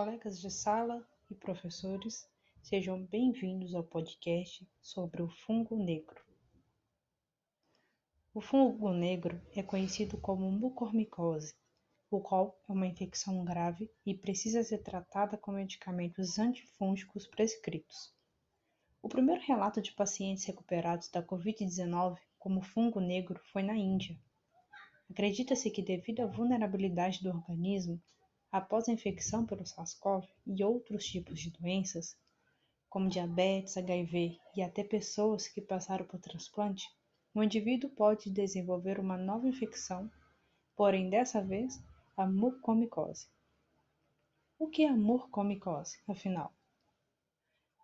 Colegas de sala e professores, sejam bem-vindos ao podcast sobre o fungo negro. O fungo negro é conhecido como mucormicose, o qual é uma infecção grave e precisa ser tratada com medicamentos antifúngicos prescritos. O primeiro relato de pacientes recuperados da Covid-19 como fungo negro foi na Índia. Acredita-se que, devido à vulnerabilidade do organismo, após a infecção pelo SARS-CoV e outros tipos de doenças, como diabetes, HIV e até pessoas que passaram por transplante, o indivíduo pode desenvolver uma nova infecção, porém dessa vez a mucormicose. O que é a mucormicose, afinal?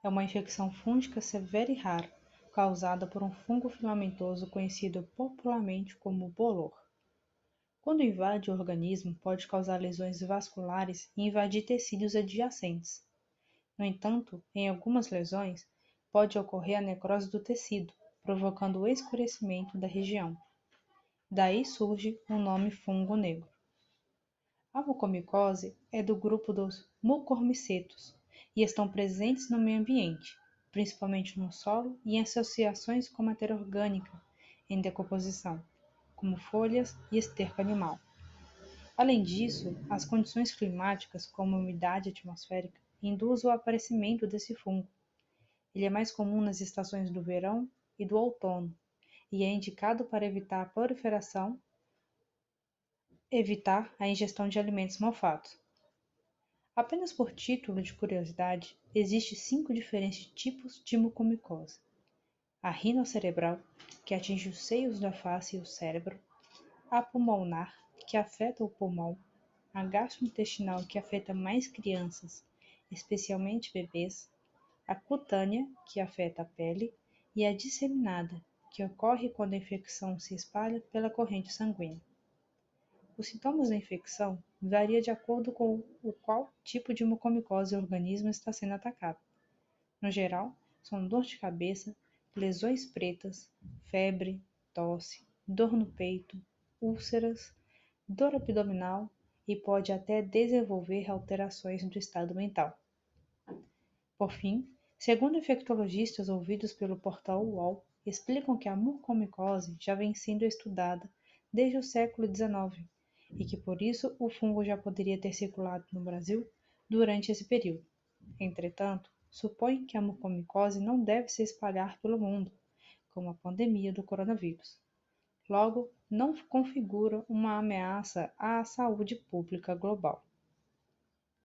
É uma infecção fúngica severa e rara, causada por um fungo filamentoso conhecido popularmente como bolor. Quando invade o organismo, pode causar lesões vasculares e invadir tecidos adjacentes. No entanto, em algumas lesões, pode ocorrer a necrose do tecido, provocando o escurecimento da região. Daí surge o nome fungo negro. A mucormicose é do grupo dos mucormicetos e estão presentes no meio ambiente, principalmente no solo e em associações com matéria orgânica em decomposição como folhas e esterco animal. Além disso, as condições climáticas, como a umidade atmosférica, induzem o aparecimento desse fungo. Ele é mais comum nas estações do verão e do outono e é indicado para evitar a proliferação, evitar a ingestão de alimentos malfatos. Apenas por título de curiosidade, existem cinco diferentes tipos de mucormicose a rinocerebral, que atinge os seios da face e o cérebro, a pulmonar, que afeta o pulmão, a gastrointestinal, que afeta mais crianças, especialmente bebês, a cutânea, que afeta a pele, e a disseminada, que ocorre quando a infecção se espalha pela corrente sanguínea. Os sintomas da infecção variam de acordo com o qual tipo de mucormicose o organismo está sendo atacado. No geral, são dor de cabeça, lesões pretas, febre, tosse, dor no peito, úlceras, dor abdominal e pode até desenvolver alterações do estado mental. Por fim, segundo infectologistas ouvidos pelo portal UOL, explicam que a mucormicose já vem sendo estudada desde o século XIX e que por isso o fungo já poderia ter circulado no Brasil durante esse período. Entretanto, supõe que a mucormicose não deve se espalhar pelo mundo, como a pandemia do coronavírus. Logo, não configura uma ameaça à saúde pública global.